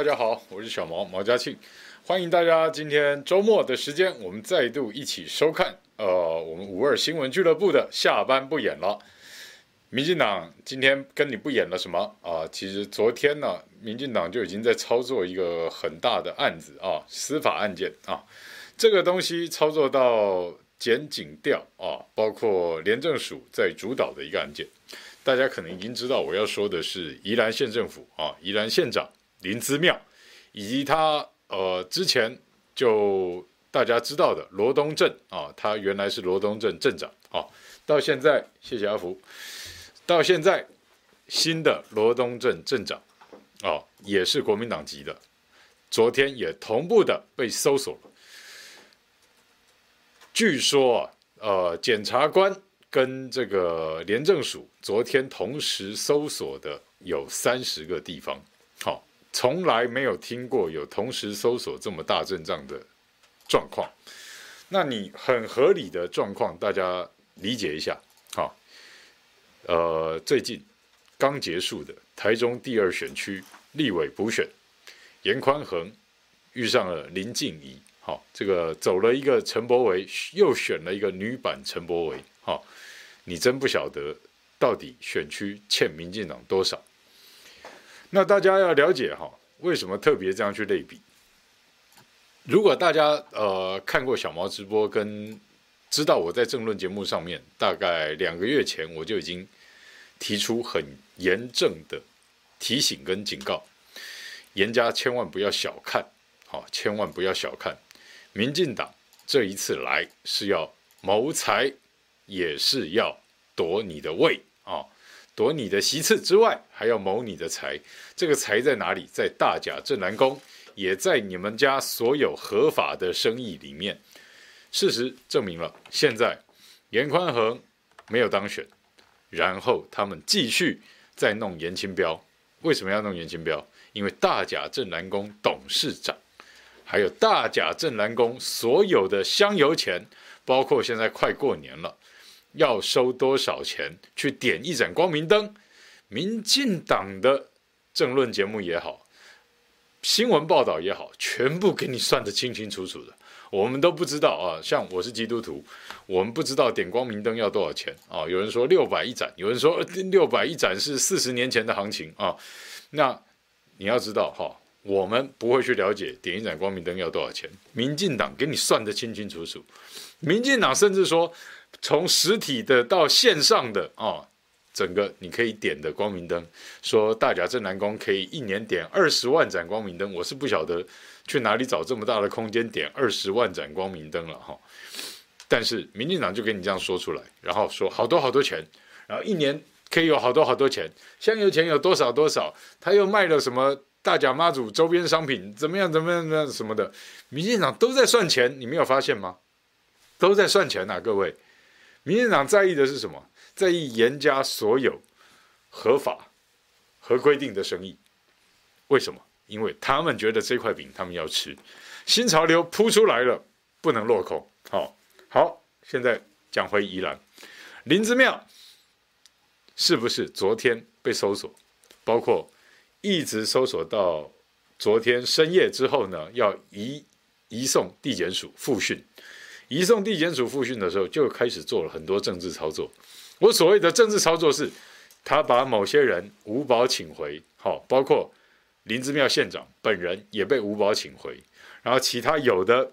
大家好，我是小毛毛嘉庆，欢迎大家今天周末的时间，我们再度一起收看呃，我们五二新闻俱乐部的下班不演了。民进党今天跟你不演了什么啊？其实昨天呢，民进党就已经在操作一个很大的案子啊，司法案件啊，这个东西操作到检警调啊，包括廉政署在主导的一个案件。大家可能已经知道，我要说的是宜兰县政府啊，宜兰县长林姿妙，以及他呃之前就大家知道的罗东镇啊，他原来是罗东镇镇长啊，到现在谢谢阿福，到现在新的罗东镇镇长啊，也是国民党籍的，昨天也同步的被搜索了，据说啊，呃检察官。跟这个廉政署昨天同时搜索的有三十个地方，从来没有听过有同时搜索这么大阵仗的状况。那你很合理的状况，大家理解一下，好，呃，最近刚结束的台中第二选区立委补选，颜宽恒遇上了林静怡，好，这个走了一个陈柏惟，又选了一个女版陈柏惟。好，你真不晓得到底选区欠民进党多少？那大家要了解哈，为什么特别这样去类比？如果大家呃看过小毛直播，跟知道我在政论节目上面，大概两个月前我就已经提出很严正的提醒跟警告，严家千万不要小看，好，千万不要小看民进党这一次来是要谋财。也是要夺你的位，夺你的席次之外，还要谋你的财。这个财在哪里？在大甲镇澜宫，也在你们家所有合法的生意里面。事实证明了，现在严宽恒没有当选，然后他们继续在弄严清标。为什么要弄严清标？因为大甲镇澜宫董事长，还有大甲镇澜宫所有的香油钱，包括现在快过年了。要收多少钱去点一盏光明灯？民进党的政论节目也好，新闻报道也好，全部给你算得清清楚楚的。我们都不知道啊，像我是基督徒，我们不知道点光明灯要多少钱啊。有人说六百一盏，有人说 六百一盏是四十年前的行情啊。那你要知道哈，我们不会去了解点一盏光明灯要多少钱。民进党给你算得清清楚楚，民进党甚至说。从实体的到线上的、哦，整个你可以点的光明灯，说大甲镇南宫可以一年点二十万盏光明灯，我是不晓得去哪里找这么大的空间点二十万盏光明灯了哈。但是民进党就给你这样说出来，然后说好多好多钱，然后一年可以有好多好多钱，香油钱有多少多少，他又卖了什么大甲妈祖周边商品，怎么样怎么样怎么样什么的，民进党都在算钱，你没有发现吗？都在算钱呐、啊，各位。民进党在意的是什么？在意严加所有合法、合规定的生意。为什么？因为他们觉得这块饼他们要吃。新潮流扑出来了，不能落空。好，好，现在讲回宜兰林之妙，是不是昨天被搜索？包括一直搜索到昨天深夜之后呢？要移移送地检署复讯。移送地检署复讯的时候，就开始做了很多政治操作。我所谓的政治操作是，他把某些人无保请回，好，包括林姿妙县长本人也被无保请回，然后其他有的，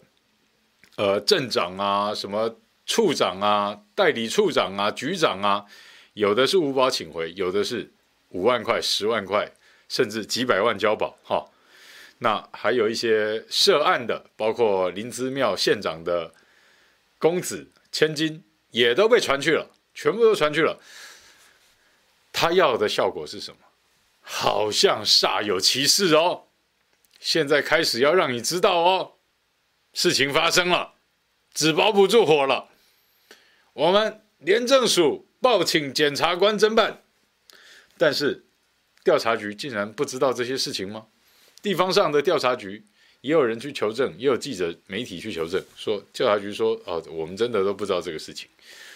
呃，镇长啊，什么处长啊，代理处长啊，局长啊，有的是无保请回，有的是五万块、十万块，甚至几百万交保，哈。那还有一些涉案的，包括林姿妙县长的。公子千金也都被传去了，全部都传去了。他要的效果是什么？好像煞有其事哦。现在开始要让你知道哦，事情发生了，纸包不住火了。我们廉政署报请检察官侦办，但是调查局竟然不知道这些事情吗？地方上的调查局。也有人去求证，也有记者媒体去求证，说调查局说哦，我们真的都不知道这个事情，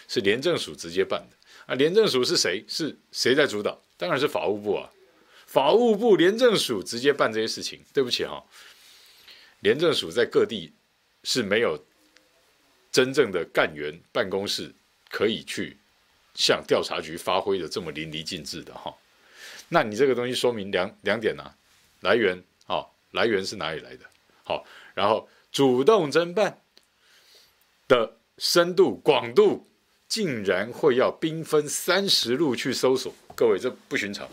是廉政署直接办的。啊，廉政署是谁？是谁在主导？当然是法务部啊。法务部廉政署直接办这些事情。对不起哈，廉政署在各地是没有真正的干员办公室可以去向调查局发挥的这么淋漓尽致的哈。那你这个东西说明两两点呢、啊？来源啊，来源是哪里来的？好，然后主动侦办的深度广度。竟然会要兵分三十路去搜索，各位这不寻常，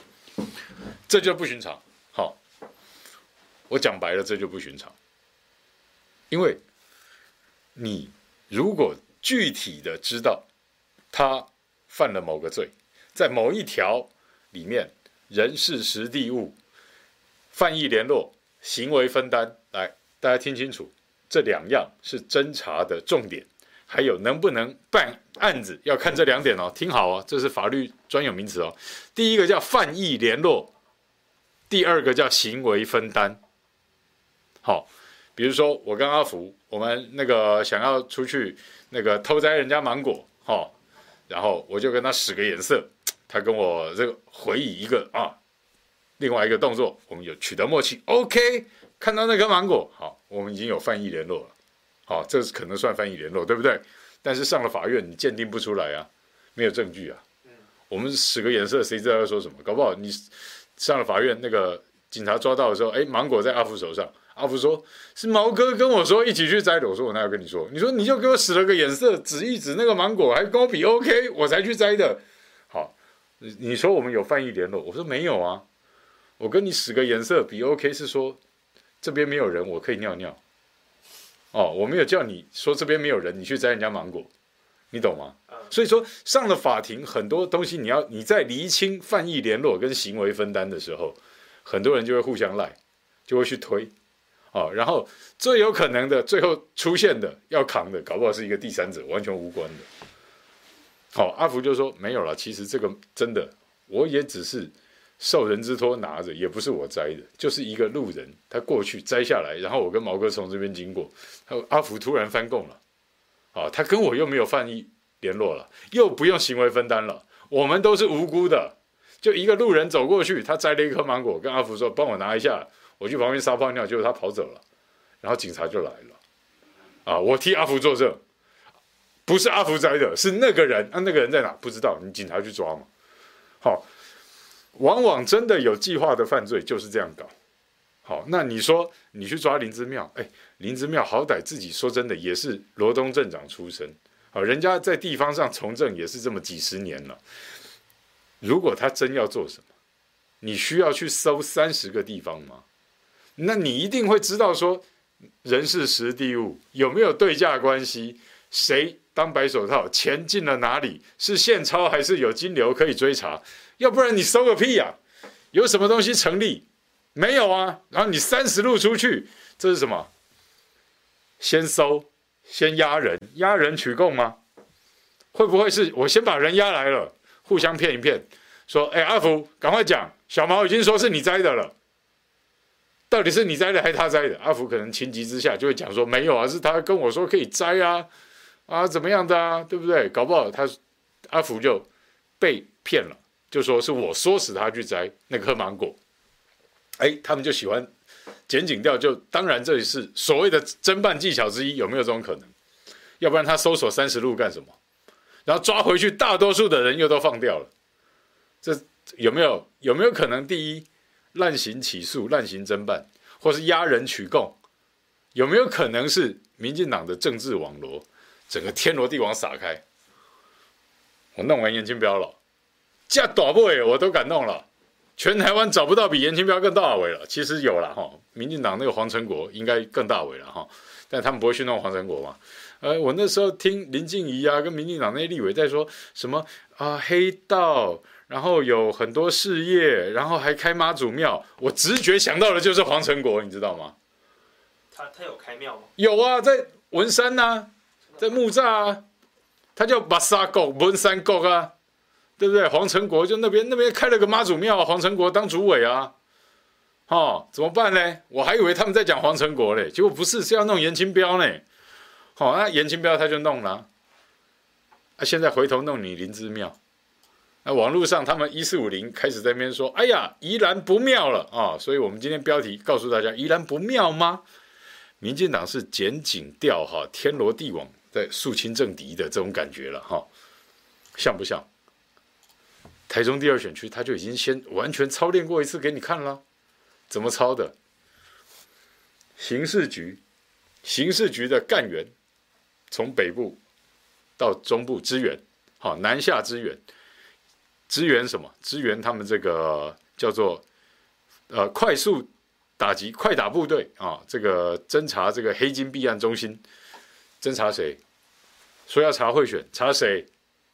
这就不寻常。好，我讲白了，这就不寻常。因为你如果具体的知道他犯了某个罪，在某一条里面，人事时地物、犯意联络、行为分担，来，大家听清楚，这两样是侦查的重点。还有能不能办案子，要看这两点哦。听好哦，这是法律专有名词哦。第一个叫犯意联络，第二个叫行为分担。好，比如说我跟阿福，我们那个想要出去那个偷摘人家芒果，哈，然后我就跟他使个眼色，他跟我这个回以一个啊，另外一个动作，我们有取得默契。OK，看到那颗芒果，好，我们已经有翻译联络了。好，这是可能算翻译联络，对不对？但是上了法院，你鉴定不出来啊，没有证据啊。我们使个眼色，谁知道要说什么？搞不好你上了法院，那个警察抓到的时候，哎，芒果在阿福手上，阿福说是毛哥跟我说一起去摘的。我说我哪有跟你说？你说你就给我使了个眼色，指一指那个芒果，还跟我比 OK，我才去摘的。好，你你说我们有翻译联络，我说没有啊。我跟你使个颜色比 OK 是说这边没有人，我可以尿尿。哦，我没有叫你说这边没有人，你去摘人家芒果，你懂吗？所以说上了法庭，很多东西你要你在厘清犯意联络跟行为分担的时候，很多人就会互相赖，就会去推，哦，然后最有可能的最后出现的要扛的，搞不好是一个第三者，完全无关的。好，阿福就说没有了，其实这个真的，我也只是。受人之托拿着，也不是我摘的，就是一个路人，他过去摘下来，然后我跟毛哥从这边经过，他阿福突然翻供了，啊，他跟我又没有犯意联络了，又不用行为分担了，我们都是无辜的，就一个路人走过去，他摘了一颗芒果，跟阿福说帮我拿一下，我去旁边撒泡尿，结果他跑走了，然后警察就来了，啊，我替阿福作证，不是阿福摘的，是那个人，啊，那个人在哪？不知道，你警察去抓嘛，好。往往真的有计划的犯罪就是这样搞，好，那你说你去抓林之妙，哎，林之妙好歹自己说真的也是罗东镇长出身，好，人家在地方上从政也是这么几十年了。如果他真要做什么，你需要去搜三十个地方吗？那你一定会知道说人事实地物有没有对价关系，谁当白手套，钱进了哪里，是现钞还是有金流可以追查。要不然你搜个屁呀、啊？有什么东西成立？没有啊。然后你三十路出去，这是什么？先搜，先压人，压人取供吗？会不会是我先把人压来了，互相骗一骗，说：“哎，阿福，赶快讲，小毛已经说是你摘的了，到底是你摘的还是他摘的？”阿福可能情急之下就会讲说：“没有啊，是他跟我说可以摘啊，啊，怎么样的啊，对不对？搞不好他阿福就被骗了。”就说是我唆使他去摘那颗芒果，哎，他们就喜欢剪警调，就当然这里是所谓的侦办技巧之一，有没有这种可能？要不然他搜索三十路干什么？然后抓回去，大多数的人又都放掉了，这有没有有没有可能？第一，滥行起诉、滥行侦办，或是压人取供，有没有可能是民进党的政治网罗，整个天罗地网撒开？我弄完颜清标了。这大尾我都敢弄了，全台湾找不到比颜清标更大尾了。其实有了哈，民进党那个黄成国应该更大尾了哈，但他们不会去弄黄成国嘛。呃，我那时候听林静怡啊，跟民进党那些立委在说什么啊，黑道，然后有很多事业，然后还开妈祖庙，我直觉想到的就是黄成国，你知道吗？他他有开庙吗？有啊，在文山呐、啊，在木栅啊，他叫巴沙国文山国啊。对不对？黄成国就那边那边开了个妈祖庙，黄成国当主委啊，哦，怎么办呢？我还以为他们在讲黄成国嘞，结果不是，是要弄严清标呢。好、哦，那颜清标他就弄了，啊，现在回头弄你林姿妙，那网络上他们一四五零开始在那边说：“哎呀，宜兰不妙了啊！”所以我们今天标题告诉大家：“宜兰不妙吗？”民进党是剪紧调哈，天罗地网在肃清政敌的这种感觉了哈，像不像？台中第二选区他就已经先完全操练过一次给你看了，怎么操的？刑事局，刑事局的干员从北部到中部支援，好，南下支援，支援什么？支援他们这个叫做呃快速。打击快打部队啊！这个侦查这个黑金弊案中心，侦查谁？说要查贿选，查谁？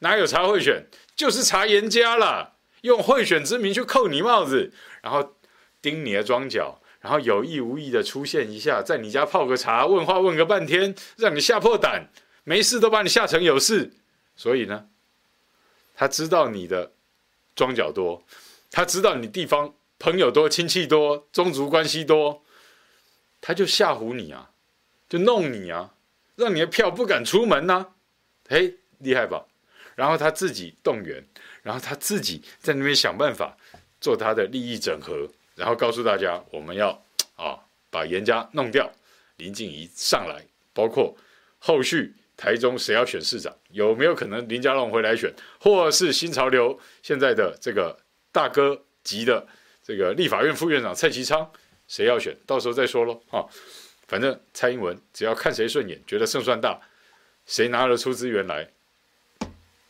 哪有查贿选？就是查颜家了。用贿选之名去扣你帽子，然后盯你的庄脚，然后有意无意的出现一下，在你家泡个茶，问话问个半天，让你吓破胆，没事都把你吓成有事。所以呢，他知道你的庄脚多，他知道你地方。朋友多，亲戚多，宗族关系多，他就吓唬你啊，就弄你啊，让你的票不敢出门呐、嘿，厉害吧？然后他自己动员，然后他自己在那边想办法做他的利益整合，然后告诉大家我们要啊把颜家弄掉，林静仪上来，包括后续台中谁要选市长，有没有可能林佳龙回来选，或是新潮流现在的这个大哥级的。这个立法院副院长蔡其昌，谁要选，到时候再说喽。哈，反正蔡英文只要看谁顺眼，觉得胜算大，谁拿得出资源来，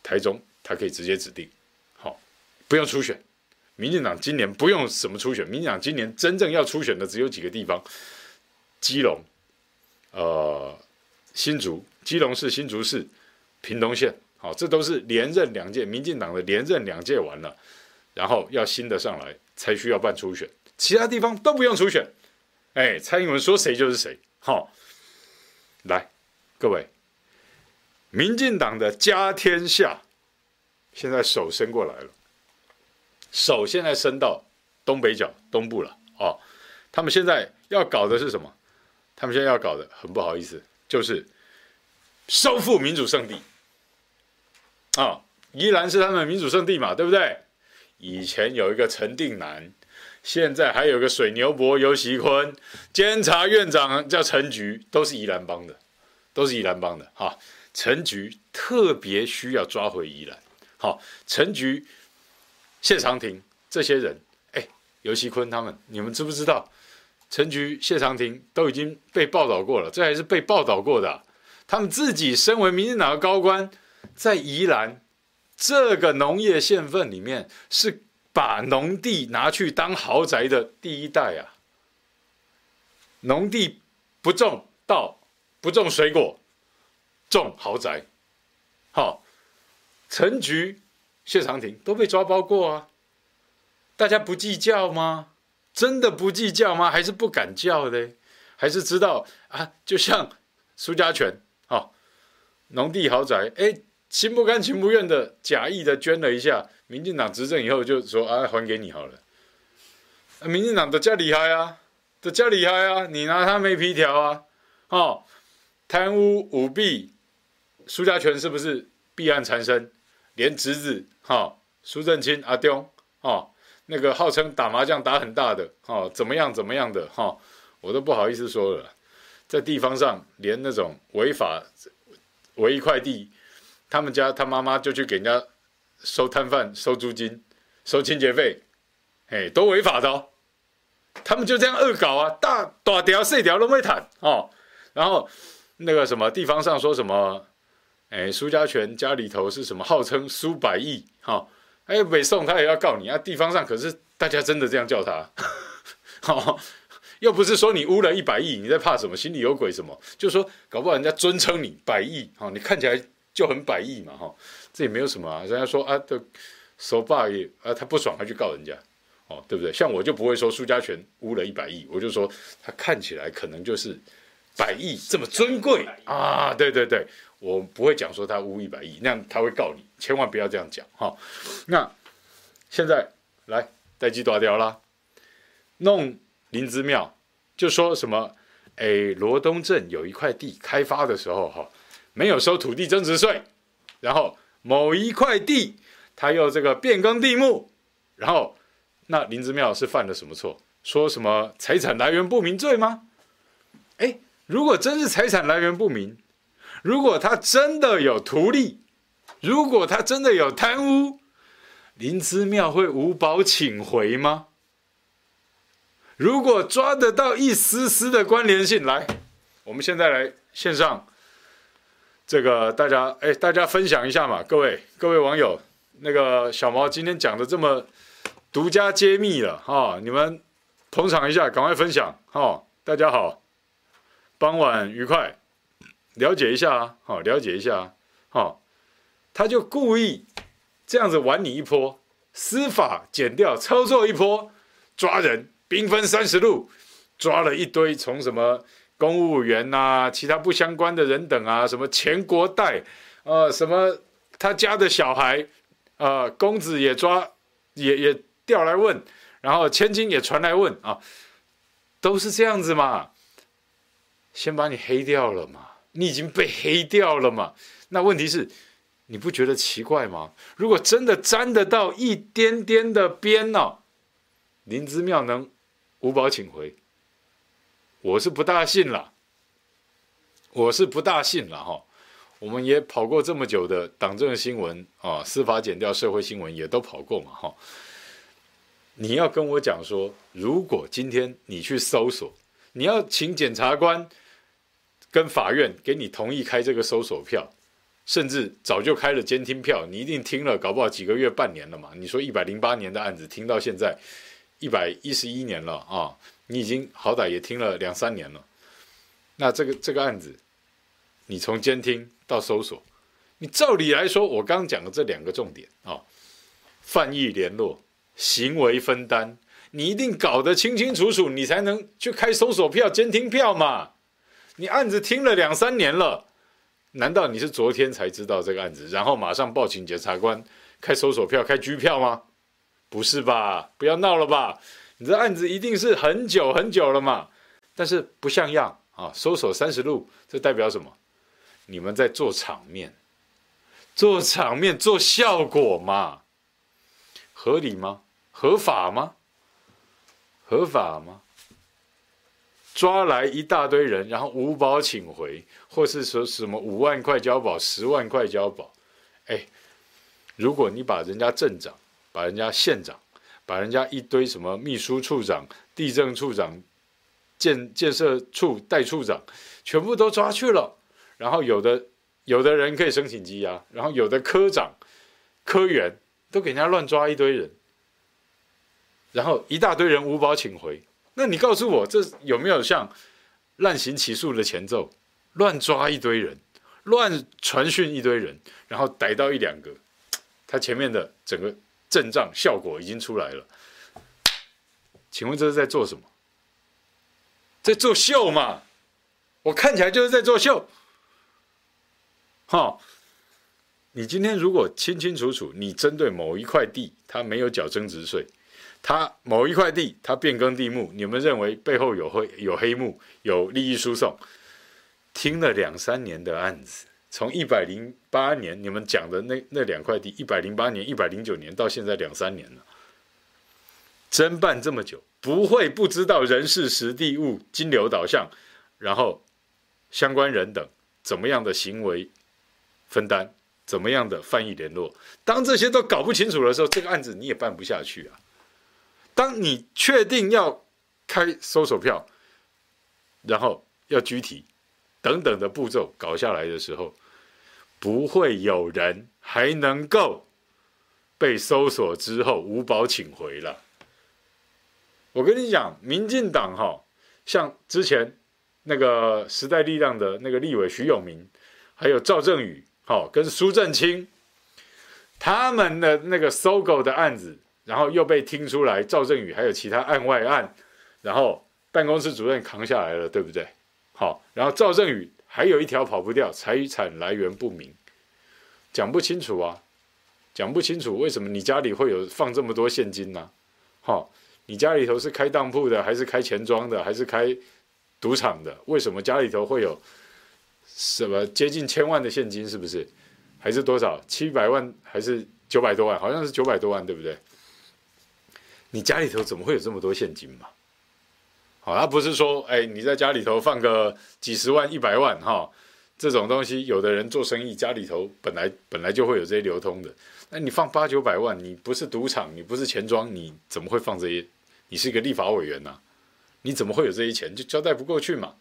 台中他可以直接指定。好，不用初选，民进党今年不用什么初选，民进党今年真正要初选的只有几个地方：基隆、呃新竹、基隆市、新竹市、屏东县。好，这都是连任两届，民进党的连任两届完了，然后要新的上来。才需要办初选，其他地方都不用初选。哎，蔡英文说谁就是谁。好、来，各位，民进党的家天下，现在手伸过来了，手现在伸到东北角东部了。哦，他们现在要搞的是什么？他们现在要搞的很不好意思，就是收复民主圣地。啊、哦，宜兰是他们民主圣地嘛，对不对？以前有一个陈定南，现在还有个水牛伯游锡堃，监察院长叫陈菊，都是宜兰帮的，都是宜兰帮的哈。陈菊特别需要抓回宜兰，好，陈菊、谢长廷这些人，哎，游锡坤他们，你们知不知道？陈菊、谢长廷都已经被报道过了，这还是被报道过的。他们自己身为民进党的高官，在宜兰。这个农业县份里面是把农地拿去当豪宅的第一代啊！农地不种稻，不种水果，种豪宅。好，陈菊、谢长廷都被抓包过啊！大家不计较吗？真的不计较吗？还是不敢叫的？还是知道啊？就像苏家全，好，农地豪宅，哎。心不甘情不愿的假意的捐了一下，民进党执政以后就说啊，还给你好了。民进党的加厉害啊，的加厉害啊，你拿他没皮条啊，哦，贪污舞弊，苏家全是不是弊案缠身？连侄子哈苏正清阿东哦，那个号称打麻将打很大的哦，怎么样怎么样的哈、哦，我都不好意思说了，在地方上连那种违法违一块地。他们家他妈妈就去给人家收摊贩、收租金、收清洁费，哎，都违法的哦。他们就这样恶搞啊，大大条细条都没谈哦。然后那个什么地方上说什么，哎，苏家全家里头是什么号称苏百亿哈、哦，哎，北宋他也要告你啊。地方上可是大家真的这样叫他，哦，又不是说你污了一百亿，你在怕什么？心里有鬼什么？就是说搞不好人家尊称你百亿，哈、你看起来。就很百亿嘛，哈，这也没有什么啊。人家说啊，的手把也啊，他不爽，他去告人家，哦，对不对？像我就不会说苏家全污了一百亿，我就说他看起来可能就是百亿这么尊贵啊，对对对，我不会讲说他污一百亿，那样他会告你，千万不要这样讲哈。那现在来代志大条啦，弄林芝庙，就说什么？哎，罗东镇有一块地开发的时候，哈。没有收土地增值税，然后某一块地他又这个变更地目，然后那林姿妙是犯了什么错？说什么财产来源不明罪吗？哎，如果真是财产来源不明，如果他真的有图利，如果他真的有贪污，林姿妙会无保请回吗？如果抓得到一丝丝的关联性，来，我们现在来线上，这个大家哎，大家分享一下嘛，各位各位网友，那个小毛今天讲的这么独家揭秘了哈、哦，你们捧场一下，赶快分享哈、哦，大家好，傍晚愉快，了解一下啊，好、哦，了解一下啊、哦，他就故意这样子玩你一波，司法减掉操作一波，抓人。兵分三十路，抓了一堆从什么公务员呐、其他不相关的人等啊，什么钱国代，呃，什么他家的小孩，呃，公子也抓，也也调来问，然后千金也传来问啊，都是这样子嘛。先把你黑掉了嘛，你已经被黑掉了嘛。那问题是，你不觉得奇怪吗？如果真的沾得到一点点的边呢、哦，林之妙能？无保请回，我是不大信了，我是不大信了哈。我们也跑过这么久的党政新闻啊，司法减调社会新闻也都跑过嘛哈。你要跟我讲说，如果今天你去搜索，你要请检察官跟法院给你同意开这个搜索票，甚至早就开了监听票，你一定听了，搞不好几个月、半年了嘛。你说一百零八年的案子听到现在。一百一十一年了啊，你已经好歹也听了两三年了。那这个这个案子，你从监听到搜索，你照理来说，我刚刚讲的这两个重点啊，犯意联络、行为分担，你一定搞得清清楚楚，你才能去开搜索票、监听票嘛。你案子听了两三年了，难道你是昨天才知道这个案子，然后马上报请检察官开搜索票、开拘票吗？不是吧？不要闹了吧！你这案子一定是很久很久了嘛。但是不像样啊！搜索三十路，这代表什么？你们在做场面，做场面，做效果嘛？合理吗？合法吗？合法吗？抓来一大堆人，然后无保请回，或是说什么五万块交保，十万块交保？哎，如果你把人家镇长，把人家县长，把人家一堆什么秘书处长、地政处长、建建设处代处长，全部都抓去了。然后有的有的人可以申请羁押，然后有的科长、科员都给人家乱抓一堆人，然后一大堆人无保请回。那你告诉我，这有没有像滥行起诉的前奏？乱抓一堆人，乱传讯一堆人，然后逮到一两个，他前面的整个。阵仗效果已经出来了，请问这是在做什么？在作秀嘛？我看起来就是在作秀。哈，你今天如果清清楚楚，你针对某一块地，他没有缴增值税，他某一块地他变更地目，你们认为背后有黑有黑幕，有利益输送，听了两三年的案子。从一百零八年你们讲的那那两块地，一百零八年、一百零九年到现在两三年了，侦办这么久，不会不知道人事、时地、物、金流导向，然后相关人等怎么样的行为分担，怎么样的翻译联络。当这些都搞不清楚的时候，这个案子你也办不下去啊。当你确定要开搜索票，然后要拘提等等的步骤搞下来的时候，不会有人还能够被搜索之后无保请回了。我跟你讲，民进党哈，像之前那个时代力量的那个立委徐永明，还有赵正宇，哈，跟苏震清，他们的那个搜狗的案子，然后又被听出来，赵正宇还有其他案外案，然后办公室主任扛下来了，对不对？好，然后赵正宇。还有一条跑不掉，财产来源不明，讲不清楚啊，讲不清楚，为什么你家里会有放这么多现金呢？哈，你家里头是开当铺的，还是开钱庄的，还是开赌场的？为什么家里头会有什么接近千万的现金？是不是？还是多少？七百万还是九百多万，好像是九百多万，对不对？你家里头怎么会有这么多现金嘛？好，他不是说，哎，你在家里头放个几十万、一百万，哈，这种东西，有的人做生意，家里头本来本来就会有这些流通的。那你放八九百万，你不是赌场，你不是钱庄，你怎么会放这些？你是一个立法委员呐、你怎么会有这些钱？就交代不过去嘛。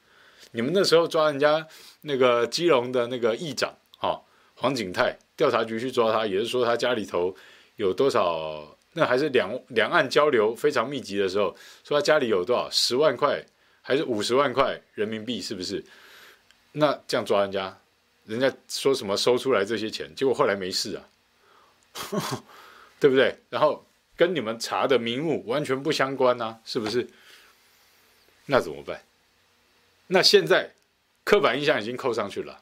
你们那时候抓人家那个基隆的那个议长，哈，黄景泰，调查局去抓他，也是说他家里头有多少？那还是两两岸交流非常密集的时候，说他家里有多少十万块，还是五十万块人民币？是不是？那这样抓人家，人家说什么收出来这些钱，结果后来没事啊。对不对？然后跟你们查的名目完全不相关啊，是不是？那怎么办？那现在刻板印象已经扣上去了，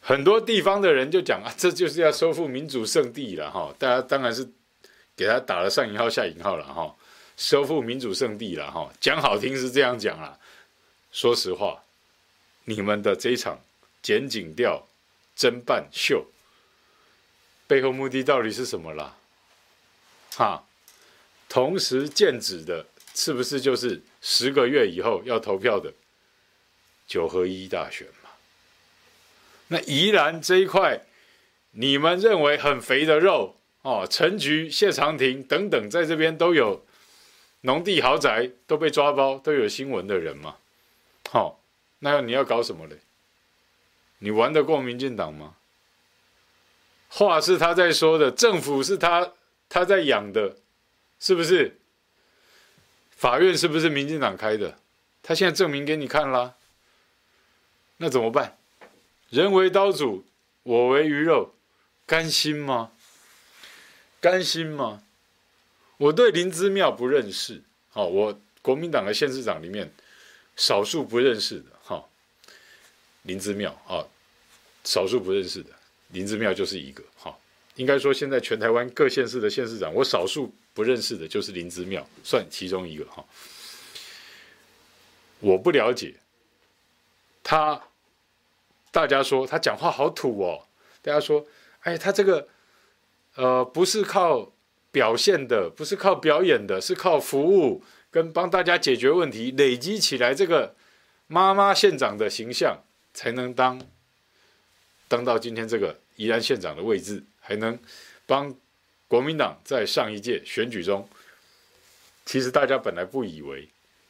很多地方的人就讲啊，这就是要收复民主圣地了哈。大家当然是给他打了上引号下引号了哈，收复民主圣地了哈。讲好听是这样讲啦，说实话，你们的这一场剪警调侦办秀。背后目的到底是什么啦？哈，同时剑指的是不是就是十个月以后要投票的九合一大选嘛？那宜兰这一块，你们认为很肥的肉哦，陈菊、谢长廷等等，在这边都有农地豪宅都被抓包，都有新闻的人嘛？好、哦，那你要搞什么嘞？你玩得过民进党吗？话是他在说的，政府是他他在养的，是不是？法院是不是民进党开的？他现在证明给你看啦。那怎么办？人为刀俎，我为鱼肉，甘心吗？甘心吗？我对林姿妙不认识，好，我国民党的县市长里面少数不认识的，哈，林姿妙啊，少数不认识的。林姿妙就是一个哈，应该说现在全台湾各县市的县市长，我少数不认识的就是林姿妙，算其中一个哈。我不了解他，大家说他讲话好土哦，大家说，哎，他这个呃不是靠表现的，不是靠表演的，是靠服务跟帮大家解决问题累积起来，这个妈妈县长的形象才能当。当到今天这个宜兰县长的位置，还能帮国民党在上一届选举中，其实大家本来不以为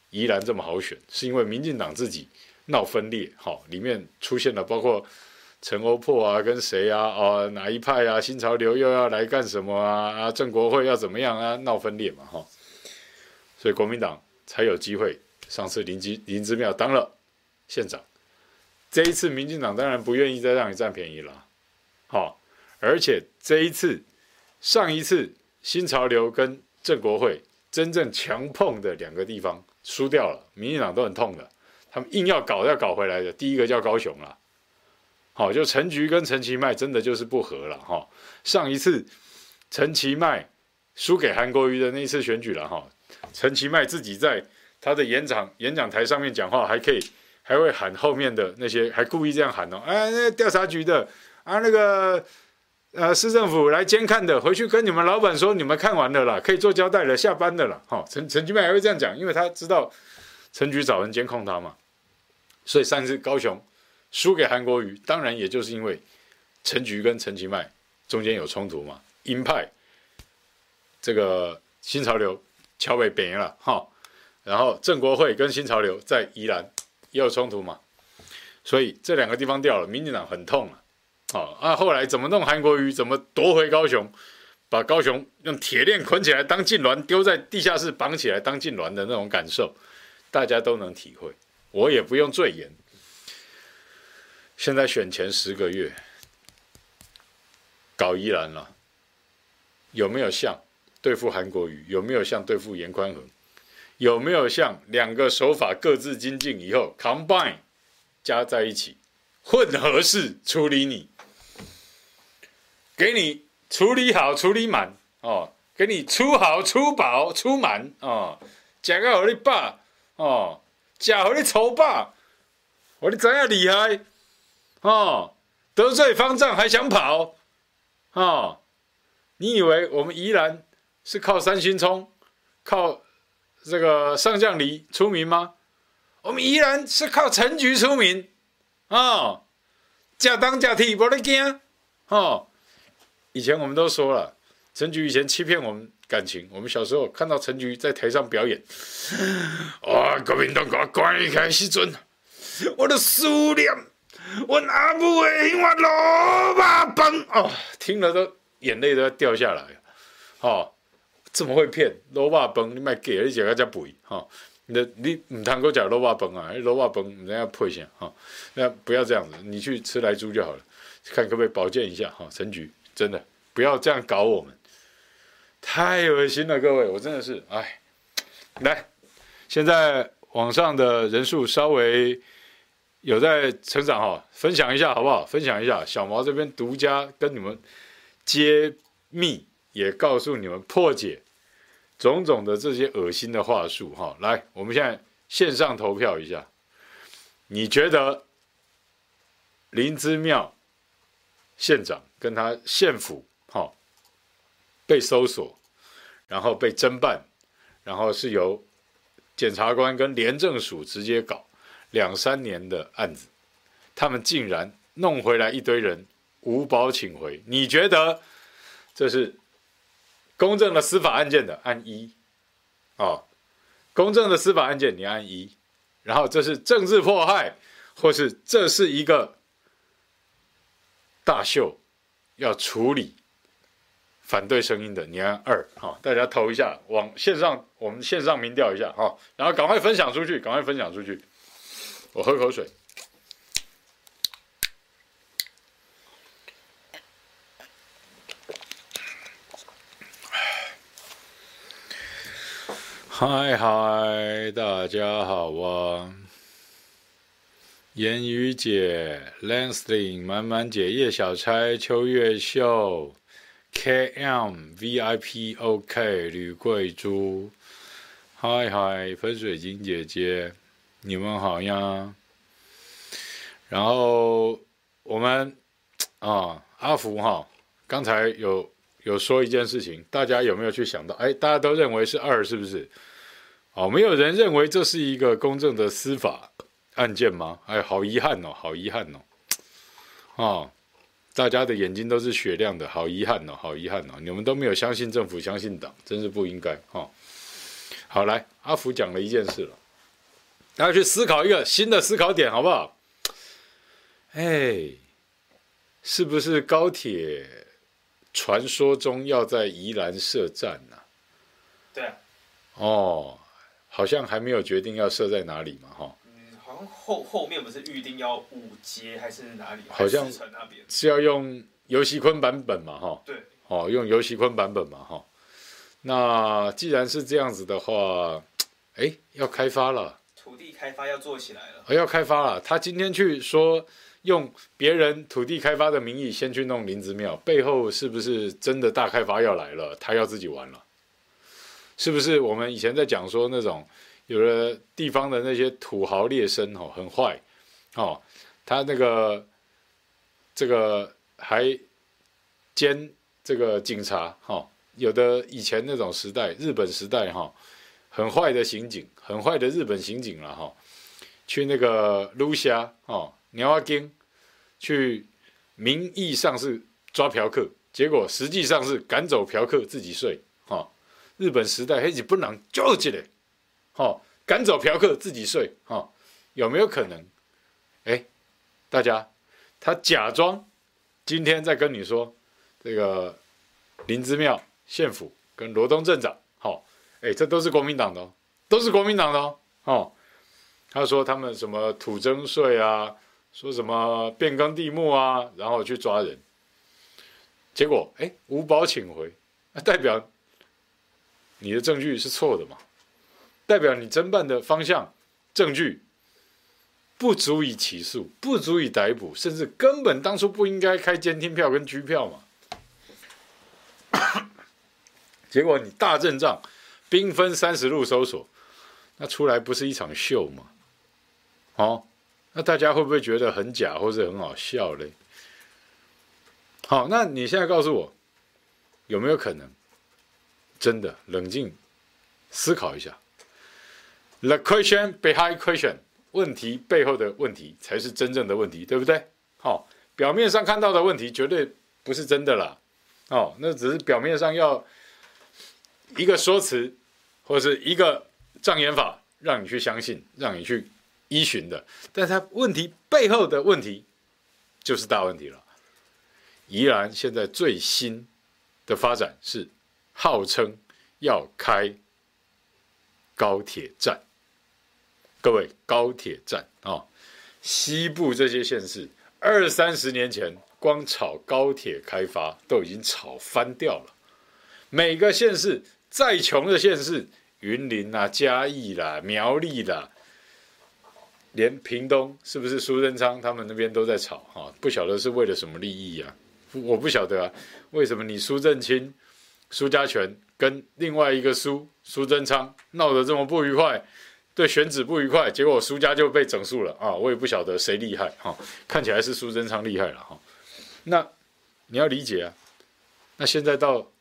宜兰这么好选，是因为民进党自己闹分裂，好，里面出现了包括陈欧珀啊，跟谁啊，哦，哪一派啊，新潮流又要来干什么啊？啊，郑国会要怎么样啊？闹分裂嘛，哈，所以国民党才有机会，上次林基林姿妙当了县长。这一次，民进党当然不愿意再让你占便宜了，好，而且这一次，上一次新潮流跟郑国会真正强碰的两个地方输掉了，民进党都很痛的，他们硬要搞要搞回来的。第一个叫高雄了，好，就陈菊跟陈其迈真的就是不合了哈。上一次陈其迈输给韩国瑜的那一次选举了哈，陈其迈自己在他的演讲演讲台上面讲话还可以。还会喊后面的那些，还故意这样喊哦，哎，那调查局的啊，那个呃，市政府来监看的，回去跟你们老板说，你们看完了啦，可以做交代了，下班的了。哈，陈陈其迈还会这样讲，因为他知道陈局找人监控他嘛，所以上次高雄输给韩国瑜，当然也就是因为陈菊跟陈其迈中间有冲突嘛，鹰派这个新潮流桥北扁了哈，然后郑国会跟新潮流在宜兰。也有冲突嘛，所以这两个地方掉了，民进党很痛啊。好啊，后来怎么弄韩国瑜？怎么夺回高雄？把高雄用铁链捆起来当禁臠，丢在地下室绑起来当禁臠的那种感受，大家都能体会。我也不用赘言。现在选前十个月搞宜兰了，有没有像对付韩国瑜？有没有像对付严宽恒？有没有像两个手法各自精进以后 combine 加在一起混合式处理你，给你处理好处理满哦，给你出好出饱出满哦，加个好你饱哦，加好你丑饱，我你怎样厉害哦？得罪方丈还想跑哦？你以为我们宜兰是靠三星葱、靠这个上将梨出名吗？我们宜兰是靠陈菊出名啊！假当假替，不得惊哦。以前我们都说了，陈菊以前欺骗我们感情。我们小时候看到陈菊在台上表演，哇，国民党给我关开时阵，我的思念，我阿母的那碗萝卜崩哦，听了都眼泪都要掉下来。哦，怎么会骗萝卜崩，你卖给你讲个叫肥哈。那你唔通够讲萝卜崩啊？萝卜饭人家配下哈，那不要这样子，你去吃来猪就好了，看可不可以保健一下哈。陈局真的不要这样搞我们，太恶心了，各位，我真的是哎，来，现在网上的人数稍微有在成长哈，分享一下好不好？分享一下，小毛这边独家跟你们揭秘，也告诉你们破解。种种的这些恶心的话术，哈，来，我们现在线上投票一下，你觉得林之妙县长跟他县府，哈，被搜索，然后被侦办，然后是由检察官跟廉政署直接搞两三年的案子，他们竟然弄回来一堆人无保请回，你觉得？这是？公正的司法案件的按一，哦，公正的司法案件你按一，然后这是政治迫害，或是这是一个大秀，要处理反对声音的你按二，哈、哦，大家投一下，往线上我们线上民调一下哈、哦，然后赶快分享出去，赶快分享出去，我喝口水。嗨嗨，大家好啊！言语姐、Lansing、满满姐、叶小钗、秋月秀、KM、VIP、OK、吕桂珠，嗨嗨，喷水晶姐姐，你们好呀！然后我们啊，阿福哈，刚才有有说一件事情，大家有没有去想到？哎，大家都认为是二，是不是？哦，没有人认为这是一个公正的司法案件吗？哎，好遗憾哦，好遗憾哦，哦，大家的眼睛都是雪亮的，好遗憾哦，好遗憾哦，你们都没有相信政府，相信党，真是不应该哦。好，来，阿福讲了一件事了，大家去思考一个新的思考点，好不好？哎，是不是高铁传说中要在宜兰设站呢？对啊。哦。好像还没有决定要设在哪里嘛，哈。嗯，好像后后面不是预定要五节还是哪里？好像是要用游锡堃版本嘛，哈。对。哦，用游锡堃版本嘛，哈。那既然是这样子的话，哎，要开发了。土地开发要做起来了。要开发了。他今天去说用别人土地开发的名义先去弄林子庙，背后是不是真的大开发要来了？他要自己玩了。是不是我们以前在讲说那种有的地方的那些土豪劣绅哦，很坏哦，他那个这个还兼这个警察哈，有的以前那种时代，日本时代哈，很坏的刑警，很坏的日本刑警了哈，去那个撸虾哦，鸟仔惊，去名义上是抓嫖客，结果实际上是赶走嫖客自己睡哈。日本时代，黑子不能就起来，好赶走嫖客自己睡，哈，有没有可能？哎，大家，他假装今天在跟你说，这个林之妙县府跟罗东镇长，哎，这都是国民党的，都是国民党的哦，他说他们什么土增税啊，说什么变更地目啊，然后去抓人，结果哎，无保请回，那代表。你的证据是错的嘛？代表你侦办的方向、证据不足以起诉，不足以逮捕，甚至根本当初不应该开监听票跟拘票嘛？结果你大阵仗，兵分三十路搜索，那出来不是一场秀吗？哦，那大家会不会觉得很假，或者很好笑嘞？好，那你现在告诉我，有没有可能？真的冷静思考一下，the question behind question，问题背后的问题才是真正的问题，对不对？好、哦，表面上看到的问题绝对不是真的啦，哦，那只是表面上要一个说辞或者是一个障眼法，让你去相信，让你去依循的，但是它问题背后的问题就是大问题了。宜兰现在最新的发展是。号称要开高铁站，各位高铁站啊、哦，西部这些县市二三十年前光炒高铁开发都已经炒翻掉了。每个县市再穷的县市，云林啦、嘉义啦、苗栗啦，连屏东是不是苏贞昌他们那边都在吵哈、不晓得是为了什么利益啊？我不晓得啊，为什么你苏正清？苏家全跟另外一个苏苏贞昌闹得这么不愉快，对选址不愉快，结果苏家就被整肃了啊！我也不晓得谁厉害哈，看起来是苏贞昌厉害了哈。那你要理解啊，那现在到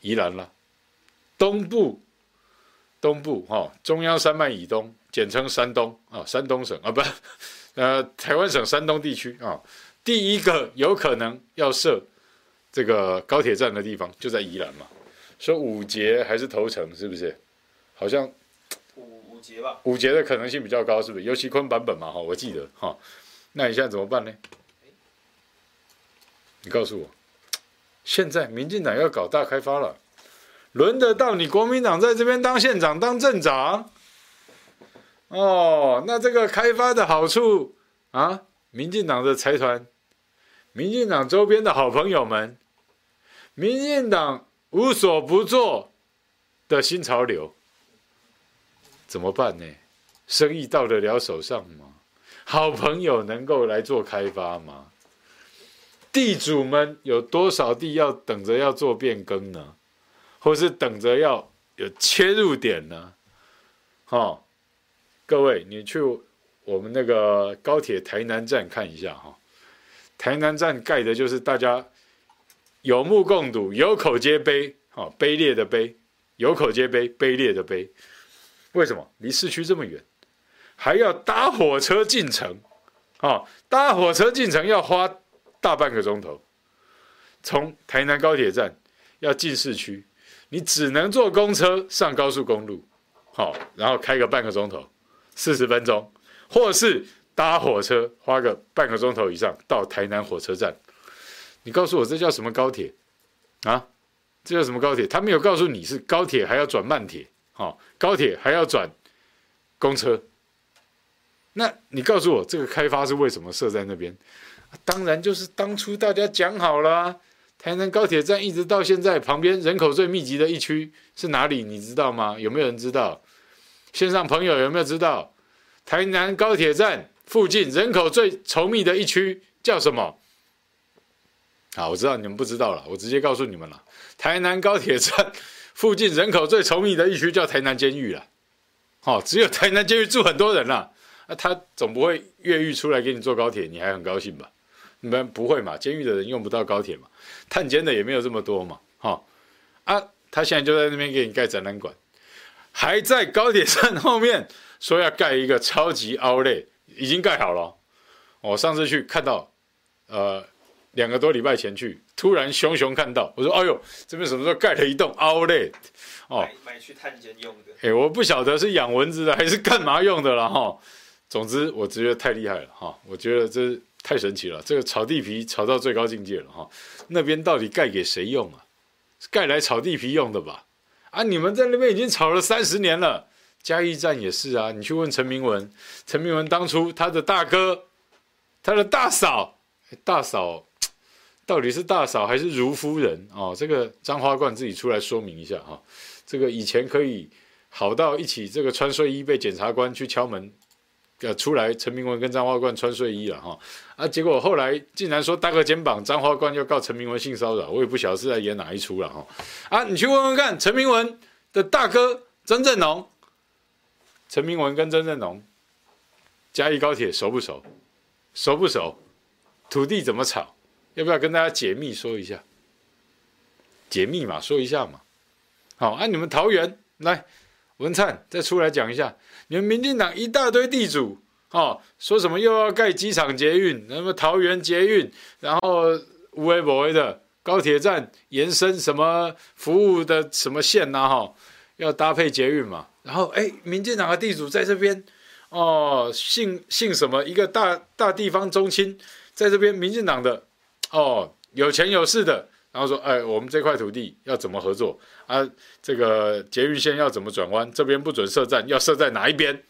宜兰了，东部东部哈，中央山脉以东，简称山东啊，山东省啊，不，呃，台湾省山东地区啊，第一个有可能要设。这个高铁站的地方就在宜兰嘛，说五节还是头城，是不是？好像五五节吧。五节的可能性比较高，是不是？尤其坤版本嘛，哈，我记得哈。那你现在怎么办呢？你告诉我，现在民进党要搞大开发了，轮得到你国民党在这边当县长、当镇长？哦，那这个开发的好处啊，民进党的财团。民进党周边的好朋友们，民进党无所不做的新潮流，怎么办呢？生意到得了手上吗？好朋友能够来做开发吗？地主们有多少地要等着要做变更呢？或是等着要有切入点呢？哦，各位，你去我们那个高铁台南站看一下哈。台南站盖的就是大家有目共睹，有口皆碑，好卑劣的卑，有口皆碑，卑劣的卑。为什么离市区这么远，还要搭火车进城？啊，搭火车进城要花大半个钟头。从台南高铁站要进市区，你只能坐公车上高速公路，好，然后开个半个钟头，四十分钟，或是。搭火车花个半个钟头以上到台南火车站，你告诉我这叫什么高铁啊？这叫什么高铁？他没有告诉你是高铁还要转慢铁，好，高铁还要转公车。那你告诉我这个开发是为什么设在那边？当然就是当初大家讲好了，台南高铁站一直到现在旁边人口最密集的一区是哪里？你知道吗？有没有人知道？线上朋友有没有知道？台南高铁站。附近人口最稠密的一区叫什么？好，我知道你们不知道了，我直接告诉你们了。台南高铁站附近人口最稠密的一区叫台南监狱了。好，只有台南监狱住很多人了。那他总不会越狱出来给你坐高铁，你还很高兴吧？你们不会嘛？监狱的人用不到高铁嘛？探监的也没有这么多嘛？哈，啊，他现在就在那边给你盖展览馆，还在高铁站后面说要盖一个超级 outlet。已经盖好了，我上次去看到，呃，两个多礼拜前去，突然熊熊看到，我说：“哎呦，这边什么时候盖了一栋 Outlet？” 哦，买，买去探监用的。哎，我不晓得是养蚊子的还是干嘛用的了哈。总之，我觉得太厉害了哈，我觉得这太神奇了，这个炒地皮炒到最高境界了哈。那边到底盖给谁用啊？盖来炒地皮用的吧？啊，你们在那边已经炒了三十年了。嘉义站也是啊，你去问陈明文，陈明文当初他的大哥，他的大嫂，大嫂到底是大嫂还是如夫人哦？这个张花冠自己出来说明一下哈、哦。这个以前可以好到一起，这个穿睡衣被检察官去敲门，呃，出来陈明文跟张花冠穿睡衣了哈、啊，结果后来竟然说搭个肩膀，张花冠又告陈明文性骚扰，我也不晓得是在演哪一出了哈、啊，你去问问看，陈明文的大哥曾正龙。陈明文跟曾正龙，嘉义高铁熟不熟？熟不熟？土地怎么炒？要不要跟大家解密说一下？解密码说一下嘛。好，啊，你们桃园来，文灿再出来讲一下，你们民进党一大堆地主，哦，说什么又要盖机场捷运，那么桃园捷运，然后无为不为的高铁站延伸什么服务的什么线呐、啊，哈、要搭配捷运嘛。然后哎，民进党的地主在这边，哦，姓姓什么？一个大大地方中亲在这边，民进党的，哦，有钱有势的。然后说，哎，我们这块土地要怎么合作啊？这个捷运线要怎么转弯？这边不准设站，要设在哪一边？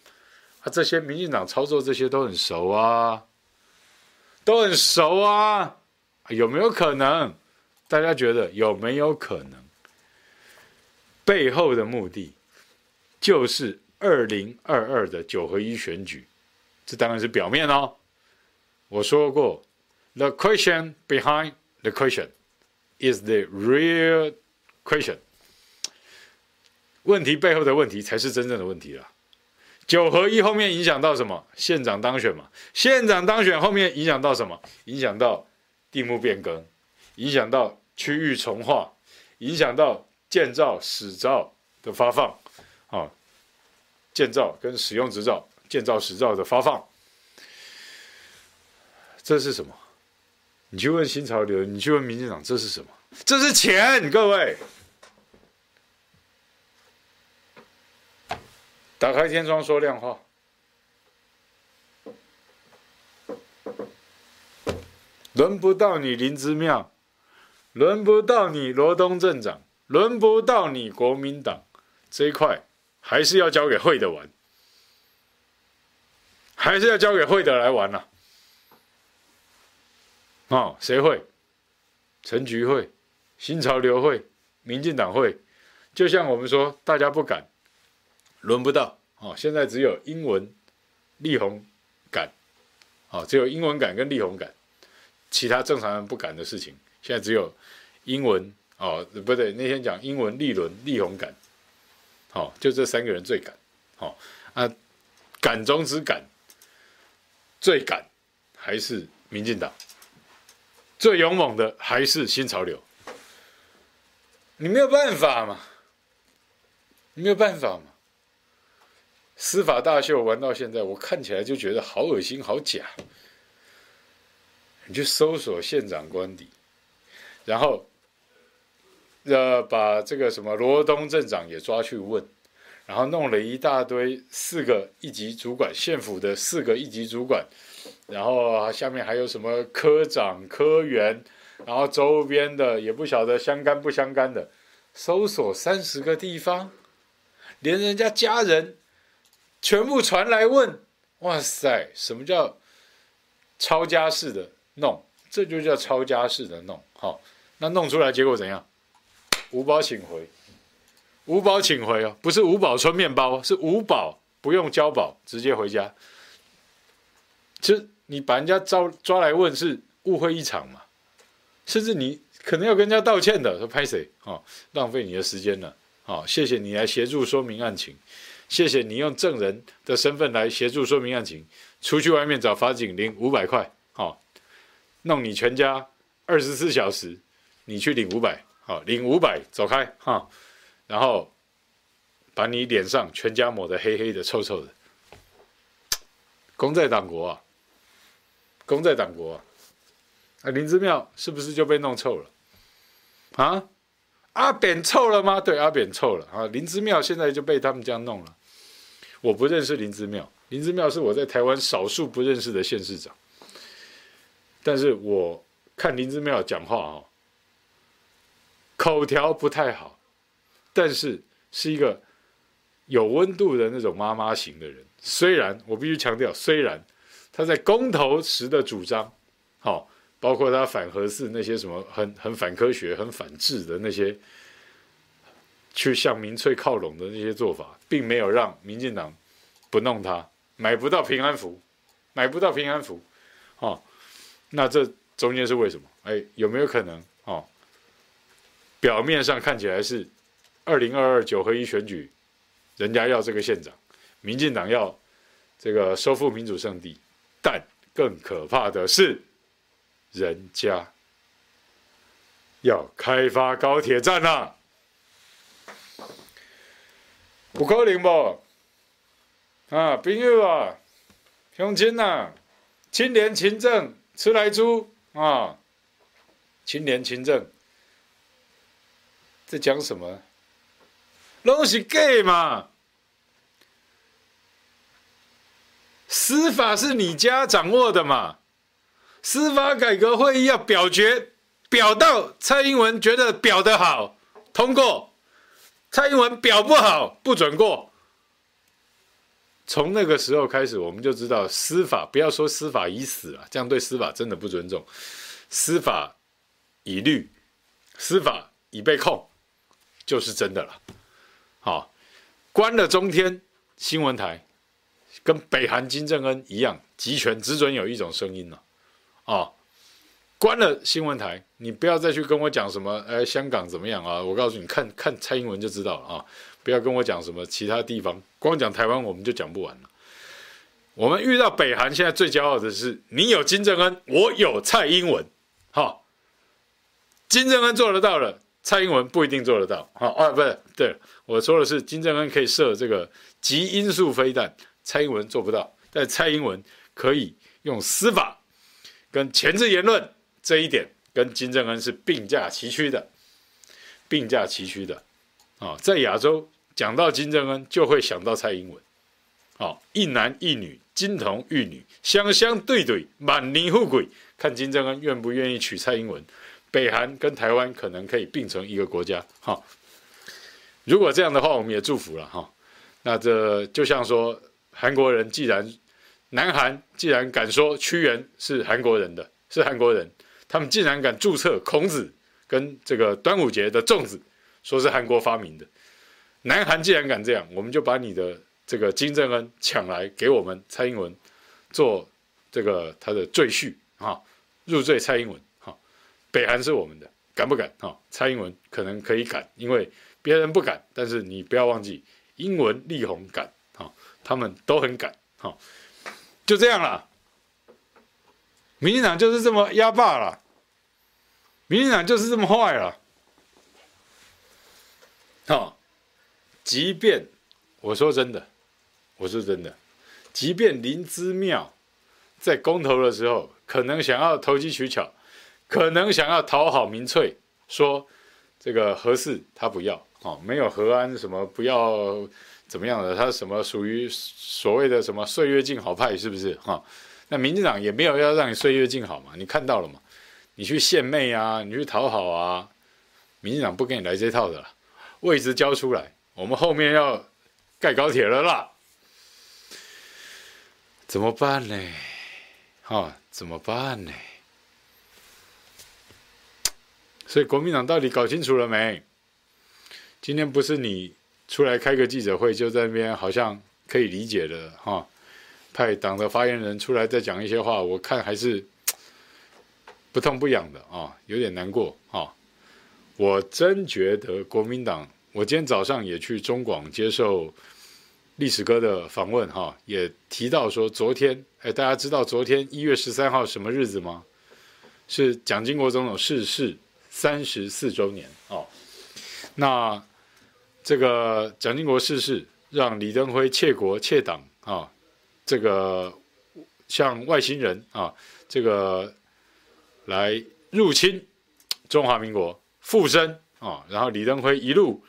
啊，这些民进党操作这些都很熟啊，都很熟啊。有没有可能？大家觉得有没有可能？背后的目的就是二零二二的九合一选举，这当然是表面哦。我说过，the question behind the question。Is the real question？问题背后的问题才是真正的问题啊。九合一后面影响到什么？县长当选嘛？县长当选后面影响到什么？影响到地目变更，影响到区域重划，影响到建造使照的发放，啊，建造跟使用执照、建造使照的发放，这是什么？你去问新潮流，你去问民进党，这是什么？这是钱，各位。打开天窗说亮话，轮不到你林之妙，轮不到你罗东镇长，轮不到你国民党，这一块还是要交给会的玩，还是要交给会的来玩呐、哦，谁会？陈菊会，新潮流会，民进党会，就像我们说，大家不敢，轮不到。哦，现在只有英文、力宏敢，哦，只有英文敢跟力宏敢，其他正常人不敢的事情，现在只有英文哦，不对，那天讲英文、立伦、立宏敢，哦，就这三个人最敢，哦啊，敢中之敢，最敢还是民进党。最勇猛的还是新潮流，你没有办法嘛？你没有办法嘛？司法大秀玩到现在，我看起来就觉得好恶心、好假。你去搜索县长官邸，然后呃，把这个什么罗东镇长也抓去问，然后弄了一大堆四个一级主管，县府的四个一级主管。然后下面还有什么科长、科员，然后周边的也不晓得相干不相干的，搜索三十个地方，连人家家人全部传来问，哇塞，什么叫抄家式的弄？这就叫抄家式的弄。好，那弄出来结果怎样？五保请回，五保请回哦，不是五保村面包，是五保不用交保，直接回家。其实你把人家招抓来问是误会一场嘛，甚至你可能要跟人家道歉的，说拍谁啊，浪费你的时间了，好，谢谢你来协助说明案情，谢谢你用证人的身份来协助说明案情，出去外面找法警领五百块，好，弄你全家二十四小时，你去领五百，好，领五百走开哈，然后把你脸上全家抹得黑黑的、臭臭的，功在党国啊。功在党国啊，啊，林之妙是不是就被弄臭了？啊，阿扁臭了吗？对，阿扁臭了啊。林之妙现在就被他们这样弄了。我不认识林之妙，林之妙是我在台湾少数不认识的县市长。但是我看林之妙讲话哦，口条不太好，但是是一个有温度的那种妈妈型的人。虽然我必须强调，虽然。他在公投时的主张，好，包括他反核四那些什么很很反科学、很反智的那些，去向民粹靠拢的那些做法，并没有让民进党不弄他，买不到平安符，买不到平安符，哦，那这中间是为什么？哎，有没有可能？哦，表面上看起来是二零二二九合一选举，人家要这个县长，民进党要这个收复民主圣地。但更可怕的是，人家要开发高铁站了，不可能不？啊，朋友啊，乡亲呐，清廉勤政，吃来猪啊！清廉勤政，在讲什么？拢是假嘛！司法是你家掌握的嘛？司法改革会议要表决，表到蔡英文觉得表得好，通过；蔡英文表不好，不准过。从那个时候开始，我们就知道司法不要说司法已死了，这样对司法真的不尊重。司法。已律，司法已被控，就是真的了。好，关了中天新闻台，跟北韩金正恩一样，集权只准有一种声音了。啊，关了新闻台，你不要再去跟我讲什么，哎，香港怎么样啊？我告诉你，看看蔡英文就知道了啊！不要跟我讲什么其他地方，光讲台湾我们就讲不完了。我们遇到北韩，现在最骄傲的是，你有金正恩，我有蔡英文，好。金正恩做得到了，蔡英文不一定做得到。好啊，不是，对，我说的是金正恩可以射这个极音速飞弹，蔡英文做不到。但蔡英文可以用司法跟前置言论这一点，跟金正恩是并驾齐驱的，并驾齐驱的。啊，在亚洲讲到金正恩，就会想到蔡英文。啊，一男一女，金童玉女，相相对对，满年富贵。看金正恩愿不愿意娶蔡英文。北韩跟台湾可能可以并成一个国家，哈。如果这样的话，我们也祝福了，哈。那这就像说，韩国人既然，南韩既然敢说屈原是韩国人的，是韩国人，他们竟然敢注册孔子跟这个端午节的粽子，说是韩国发明的。南韩既然敢这样，我们就把你的这个金正恩抢来给我们蔡英文做这个他的赘婿啊，入赘蔡英文。哈北韩是我们的，敢不敢？哈，蔡英文可能可以敢，因为别人不敢。但是你不要忘记，英文、力宏敢，他们都很敢，哈，就这样了。民进党就是这么压霸了，民进党就是这么坏了，哈。即便我说真的，我说真的，即便林之妙在公投的时候，可能想要投机取巧。可能想要讨好民粹，说这个核四他不要哦，没有核安什么不要怎么样的，他什么属于所谓的什么岁月静好派是不是哈？那民进党也没有要让你岁月静好嘛，你看到了嘛？你去献媚啊，你去讨好啊，民进党不跟你来这套的了，位置交出来，我们后面要盖高铁了啦，怎么办呢？哈，怎么办呢？所以国民党到底搞清楚了没？今天不是你出来开个记者会就在那边好像可以理解的哈，派党的发言人出来再讲一些话，我看还是 不痛不痒的啊，有点难过啊。我真觉得国民党，我今天早上也去中广接受历史哥的访问哈，也提到说昨天，哎，大家知道昨天一月十三号什么日子吗？是蒋经国总统逝世。三十四周年哦，那这个蒋经国逝世，让李登辉窃国窃党啊，这个向外星人啊，这个来入侵中华民国附身啊，然后李登辉一路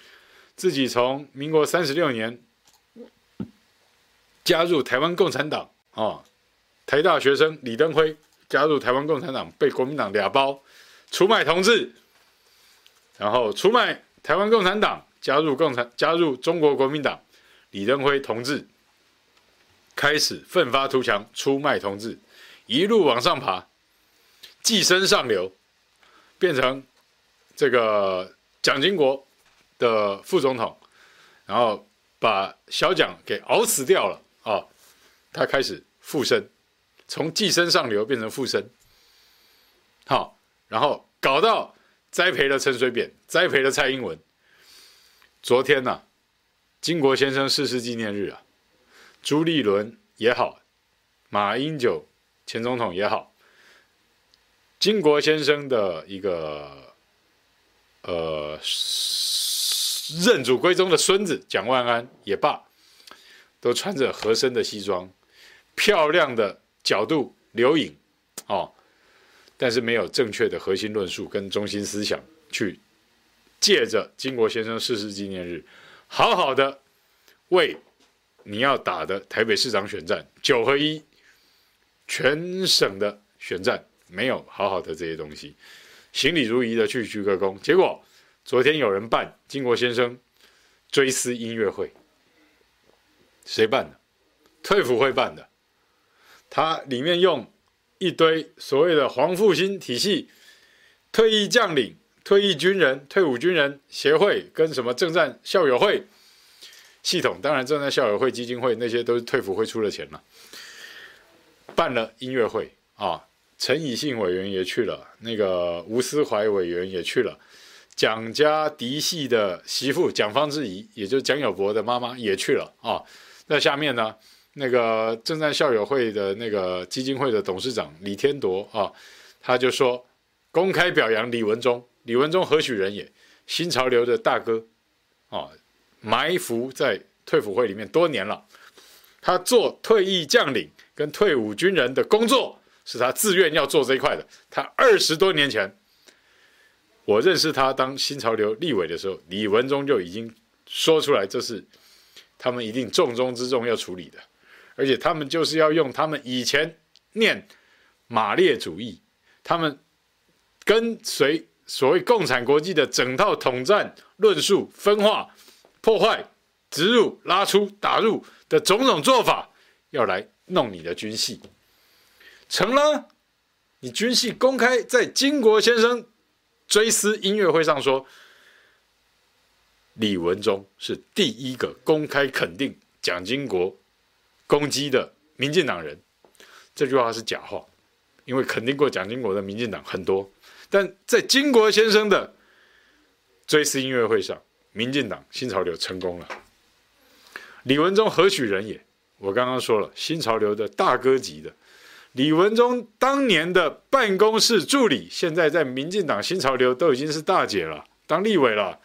自己从民国三十六年加入台湾共产党啊，台大学生李登辉加入台湾共产党，被国民党俩包。出卖同志，然后出卖台湾共产党，加入共产，加入中国国民党，李登辉同志开始奋发图强，出卖同志，一路往上爬，寄生上流，变成这个蒋经国的副总统，然后把小蒋给熬死掉了啊、他开始复生，从寄生上流变成复生，好、然后搞到栽培了陈水扁，栽培了蔡英文。昨天呢、啊，经国先生逝世纪念日啊，朱立伦也好，马英九前总统也好，经国先生的一个呃认祖归宗的孙子蒋万安也罢，都穿着合身的西装，漂亮的角度留影，哦，但是没有正确的核心论述跟中心思想，去借着经国先生逝世纪念日，好好的为你要打的台北市长选战九合一全省的选战，没有好好的这些东西，行礼如仪的去鞠个躬，结果昨天有人办经国先生追思音乐会，谁办的？退辅会办的，他里面用一堆所谓的黄复兴体系、退役将领、退役军人、退伍军人协会跟什么政战校友会系统，当然政战校友会基金会那些都是退辅会出的钱了，办了音乐会啊。陈以信委员也去了，那个吴思怀委员也去了，蒋家嫡系的媳妇蒋方智怡，也就是蒋友柏的妈妈也去了啊。那下面呢，那个政战校友会的那个基金会的董事长李天铎啊，他就说公开表扬李文忠，李文忠何许人也？新潮流的大哥啊，埋伏在退伍会里面多年了，他做退役将领跟退伍军人的工作。是他自愿要做这一块的。他二十多年前，我认识他当新潮流立委的时候，李文忠就已经说出来，这是他们一定重中之重要处理的，而且他们就是要用他们以前念马列主义，他们跟随所谓共产国际的整套统战论述、分化、破坏、植入、拉出、打入的种种做法，要来弄你的军系。成了，你军系公开在金国先生追思音乐会上说，李文忠是第一个公开肯定蒋经国攻击的民进党人，这句话是假话，因为肯定过蒋经国的民进党很多，但在经国先生的追思音乐会上，民进党新潮流成功了。李文忠何许人也？我刚刚说了，新潮流的大哥级的。李文忠当年的办公室助理，现在在民进党新潮流都已经是大姐了，当立委了。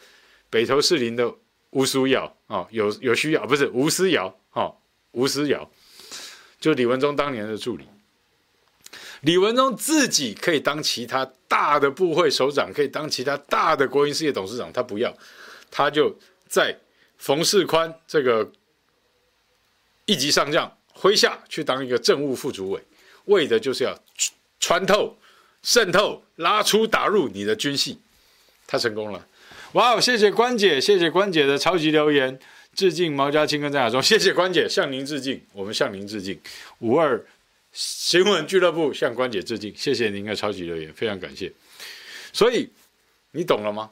北投士林的吴思瑶啊，有有需要不是吴思瑶啊，吴思瑶，就李文忠当年的助理。李文忠自己可以当其他大的部会首长，可以当其他大的国营事业董事长，他不要，他就在冯世宽这个一级上将麾下去当一个政务副主委。为的就是要穿透、渗透、拉出、打入你的军系，他成功了！哇哦，谢谢关姐，谢谢关姐的超级留言，致敬毛家庆跟张亚中，谢谢关姐，向您致敬，我们向您致敬。五二新闻俱乐部向关姐致敬，谢谢您的超级留言，非常感谢。所以你懂了吗？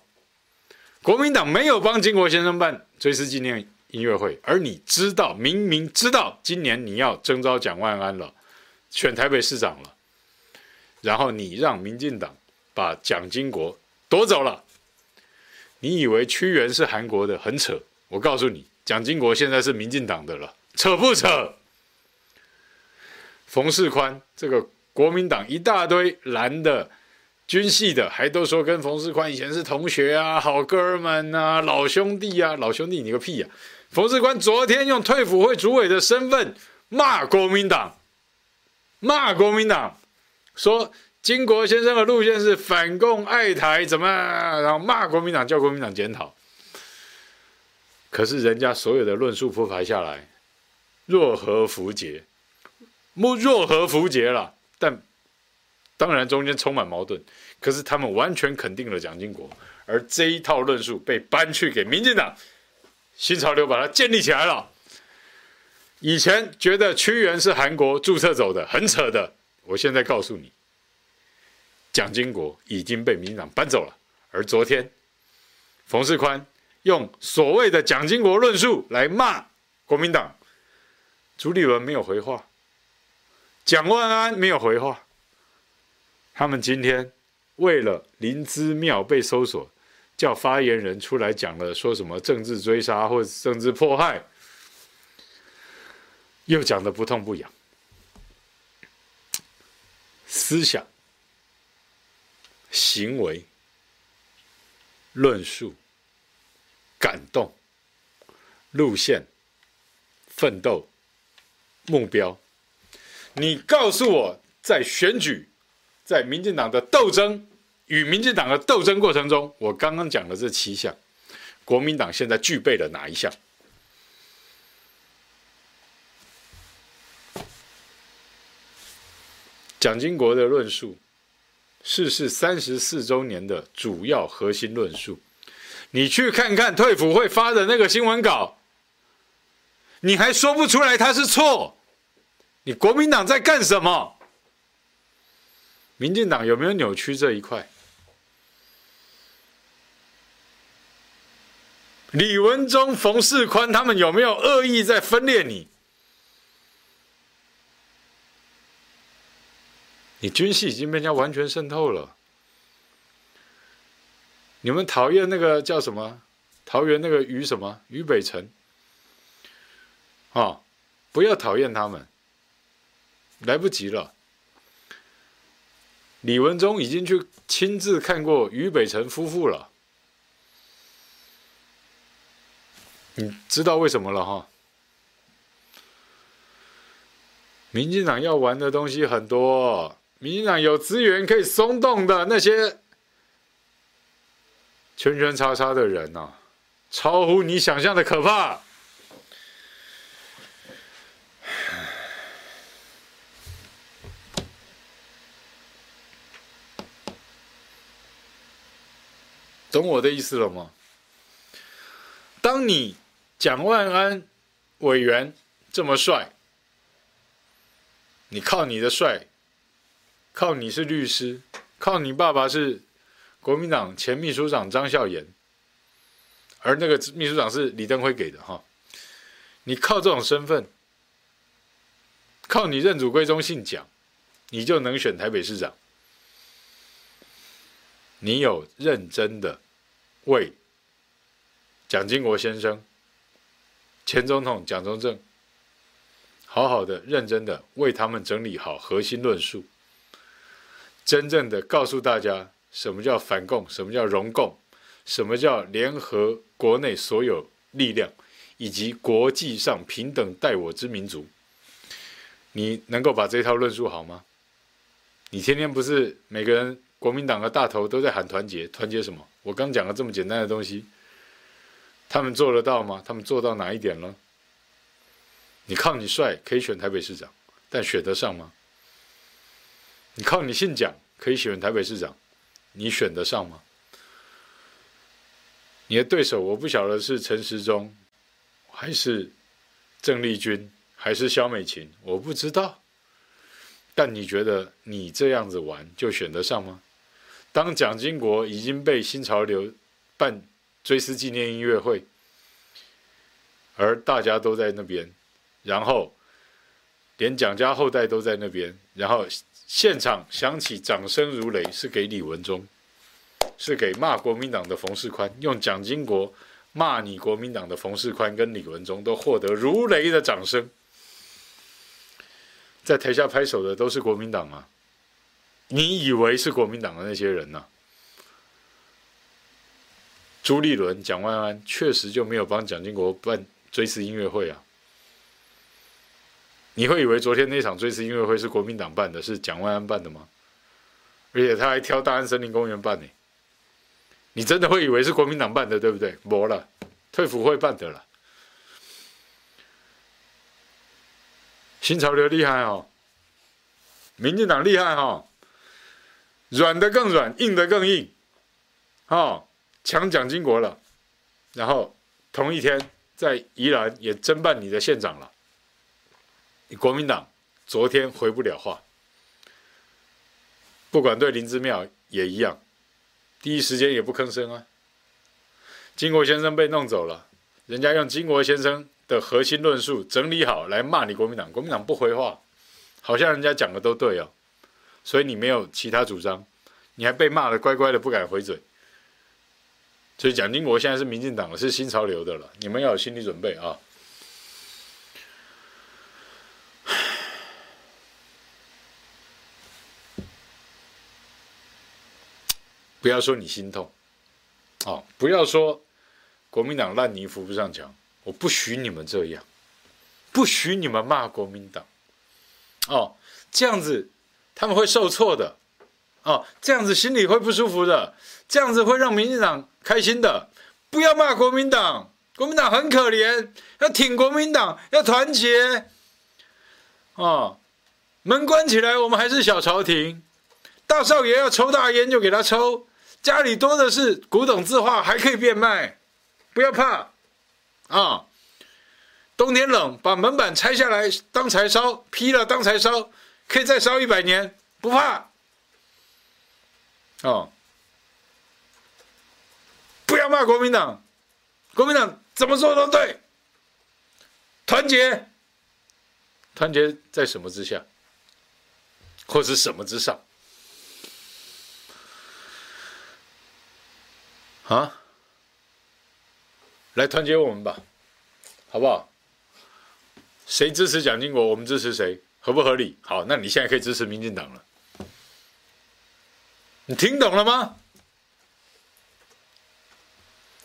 国民党没有帮金国先生办追思纪念音乐会，而你知道，明明知道今年你要征召蒋万安了。选台北市长了，然后你让民进党把蒋经国夺走了，你以为屈原是韩国的，很扯。我告诉你，蒋经国现在是民进党的了，扯不扯？冯世宽这个国民党一大堆蓝的军系的，还都说跟冯世宽以前是同学啊，好哥们啊，老兄弟啊，老兄弟你个屁呀、啊！冯世宽昨天用退辅会主委的身份骂国民党。骂国民党，说经国先生的路线是反共爱台，怎么？然后骂国民党，叫国民党检讨。可是人家所有的论述铺排下来，若合符节，莫若合符节了。但当然中间充满矛盾。可是他们完全肯定了蒋经国，而这一套论述被搬去给民进党，新潮流把它建立起来了。以前觉得屈原是韩国注册走的，很扯的。我现在告诉你，蒋经国已经被民进党搬走了。而昨天，冯世宽用所谓的蒋经国论述来骂国民党，朱立伦没有回话，蒋万安没有回话。他们今天为了林姿妙被搜索，叫发言人出来讲了，说什么政治追杀或政治迫害。又讲的不痛不痒，思想、行为论述、感动、路线、奋斗、目标。你告诉我，在选举，在民进党的斗争与民进党的斗争过程中，我刚刚讲的这七项，国民党现在具备了哪一项？蒋经国的论述，逝世三十四周年的主要核心论述，你去看看退辅会发的那个新闻稿，你还说不出来他是错。你国民党在干什么？民进党有没有扭曲这一块？李文忠、冯世宽他们有没有恶意在分裂你？你军系已经被人家完全渗透了。你们讨厌那个叫什么？桃园那个于什么？于北辰？哦，不要讨厌他们。来不及了，李文忠已经去亲自看过于北辰夫妇了，你知道为什么了哈？民进党要玩的东西很多，民进党有资源可以松动的那些圈圈叉叉的人呐，超乎你想象的可怕。懂我的意思了吗？当你蒋万安委员这么帅，你靠你的帅，靠你是律师，靠你爸爸是国民党前秘书长张孝严，而那个秘书长是李登辉给的哈，你靠这种身份，靠你认祖归宗姓蒋，你就能选台北市长？你有认真的？为蒋经国先生、前总统蒋中正，好好的、认真的为他们整理好核心论述，真正的告诉大家什么叫反共，什么叫容共，什么叫联合国内所有力量，以及国际上平等待我之民族。你能够把这套论述好吗？你天天不是每个人国民党的大头都在喊团结，团结什么？我刚讲了这么简单的东西，他们做得到吗？他们做到哪一点了？你靠你帅可以选台北市长，但选得上吗？你靠你姓蒋可以选台北市长，你选得上吗？你的对手我不晓得是陈时中，还是郑丽君，还是萧美琴，我不知道。但你觉得你这样子玩就选得上吗？当蒋经国已经被新潮流办追思纪念音乐会，而大家都在那边，然后连蒋家后代都在那边，然后现场响起掌声如雷，是给李文忠，是给骂国民党的冯世宽，用蒋经国骂你国民党的冯世宽跟李文忠都获得如雷的掌声，在台下拍手的都是国民党啊。你以为是国民党的那些人呢、朱立伦、蒋万安确实就没有帮蒋经国办追思音乐会啊？你会以为昨天那场追思音乐会是国民党办的，是蒋万安办的吗？而且他还挑大安森林公园办呢？你真的会以为是国民党办的，对不对？没了，退辅会办的了。新潮流厉害哦，民进党厉害、哦。软的更软，硬的更硬，哦，抢蒋经国了，然后同一天在宜兰也侦办你的县长了。你国民党昨天回不了话，不管对林之妙也一样，第一时间也不吭声啊。经国先生被弄走了，人家用经国先生的核心论述整理好来骂你国民党，国民党不回话，好像人家讲的都对哦。所以你没有其他主张，你还被骂的乖乖的不敢回嘴。所以蒋经国现在是民进党的，是新潮流的了，你们要有心理准备啊！不要说你心痛，哦，不要说国民党烂泥扶不上墙，我不许你们这样，不许你们骂国民党，哦，这样子他们会受挫的，哦，这样子心里会不舒服的，这样子会让民进党开心的，不要骂国民党，国民党很可怜，要挺国民党，要团结，哦，门关起来，我们还是小朝廷，大少爷要抽大烟就给他抽。家里多的是古董字画，还可以变卖，不要怕啊！冬天冷，把门板拆下来当柴烧，劈了当柴烧，可以再烧一百年，不怕。哦！不要骂国民党，国民党怎么做都对，团结，团结在什么之下，或是什么之上？啊，来团结我们吧，好不好？谁支持蒋经国，我们支持谁，合不合理？好，那你现在可以支持民进党了。你听懂了吗？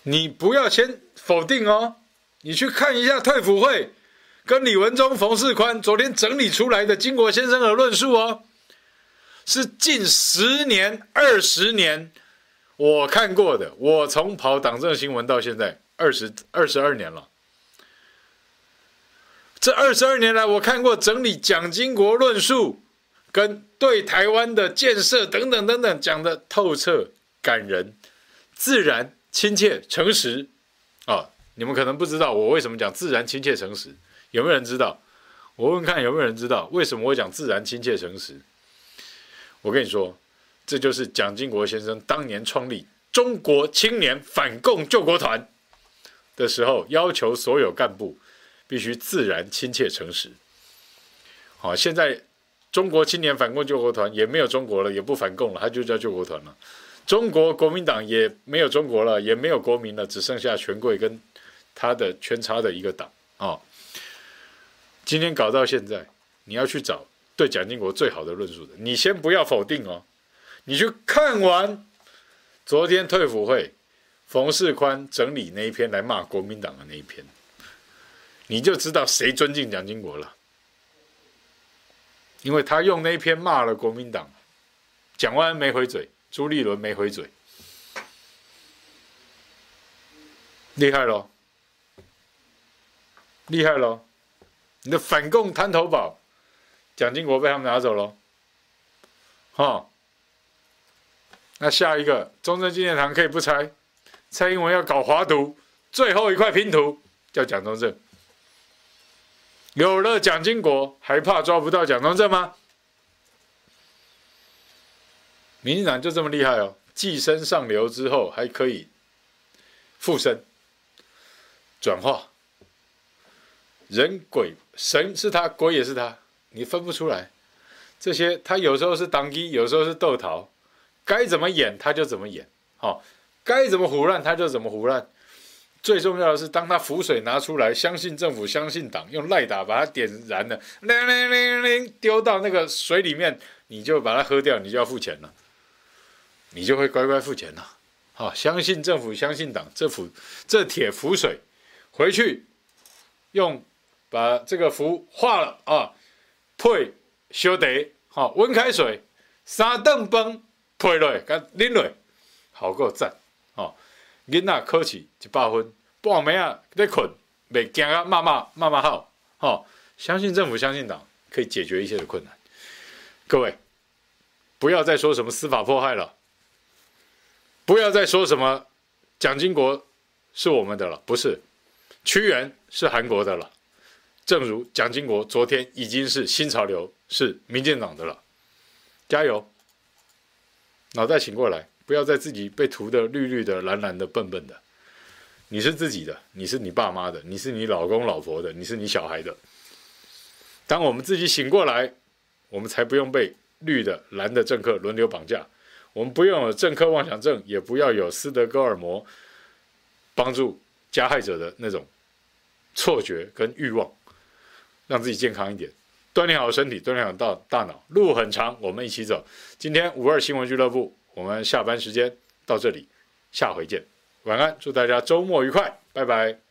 你不要先否定哦，你去看一下退辅会跟李文忠、冯世宽昨天整理出来的经国先生的论述哦，是近十年、二十年。我看过的，我从跑党政新闻到现在二十二十二年了。这二十二年来，我看过整理蒋经国论述，跟对台湾的建设等等等等讲的透彻、感人、自然、亲切、诚实。啊，你们可能不知道我为什么讲自然、亲切、诚实，有没有人知道？我问看有没有人知道为什么我讲自然、亲切、诚实？我跟你说。这就是蒋经国先生当年创立中国青年反共救国团的时候，要求所有干部必须自然、亲切、诚实。好，现在中国青年反共救国团也没有中国了，也不反共了，他就叫救国团了。中国国民党也没有中国了，也没有国民了，只剩下权贵跟他的圈叉的一个党啊。今天搞到现在，你要去找对蒋经国最好的论述的，你先不要否定哦。你去看完昨天退辅会冯世宽整理那一篇来骂国民党的那一篇，你就知道谁尊敬蒋经国了。因为他用那一篇骂了国民党，蒋万安没回嘴，朱立伦没回嘴，厉害喽，厉害喽！你的反共滩头堡，蒋经国被他们拿走喽，哈。那下一个中正纪念堂可以不拆，蔡英文要搞华独，最后一块拼图叫蒋中正。有了蒋经国，还怕抓不到蒋中正吗？民进党就这么厉害哦，寄生上流之后还可以附身、转化，人鬼神是他，鬼也是他，你分不出来。这些他有时候是当机，有时候是斗桃。该怎么演他就怎么演，好，该怎么胡乱他就怎么胡乱。最重要的是，当他浮水拿出来，相信政府，相信党，用赖打把它点燃了，铃铃铃铃，丢到那个水里面，你就把它喝掉，你就要付钱了，你就会乖乖付钱了。好，相信政府，相信党，这符这铁浮水，回去用把这个符化了啊，配修得，好，温开水，三顿饭。配落，甲啉落，效果赞！囡仔考试一百分，半暝啊在困，袂惊啊骂骂骂骂好，哦！相信政府，相信党，可以解决一切的困难。各位，不要再说什么司法迫害了，不要再说什么蒋经国是我们的了，不是，屈原是韩国的了。正如蒋经国昨天已经是新潮流，是民进党的了，加油！脑袋醒过来，不要再自己被涂的绿绿的、蓝蓝的、笨笨的。你是自己的，你是你爸妈的，你是你老公老婆的，你是你小孩的。当我们自己醒过来，我们才不用被绿的、蓝的政客轮流绑架。我们不用有政客妄想症，也不要有斯德哥尔摩帮助加害者的那种错觉跟欲望，让自己健康一点。锻炼好身体，锻炼好大大脑，路很长，我们一起走。今天五二新闻俱乐部，我们下班时间到这里，下回见。晚安，祝大家周末愉快，拜拜。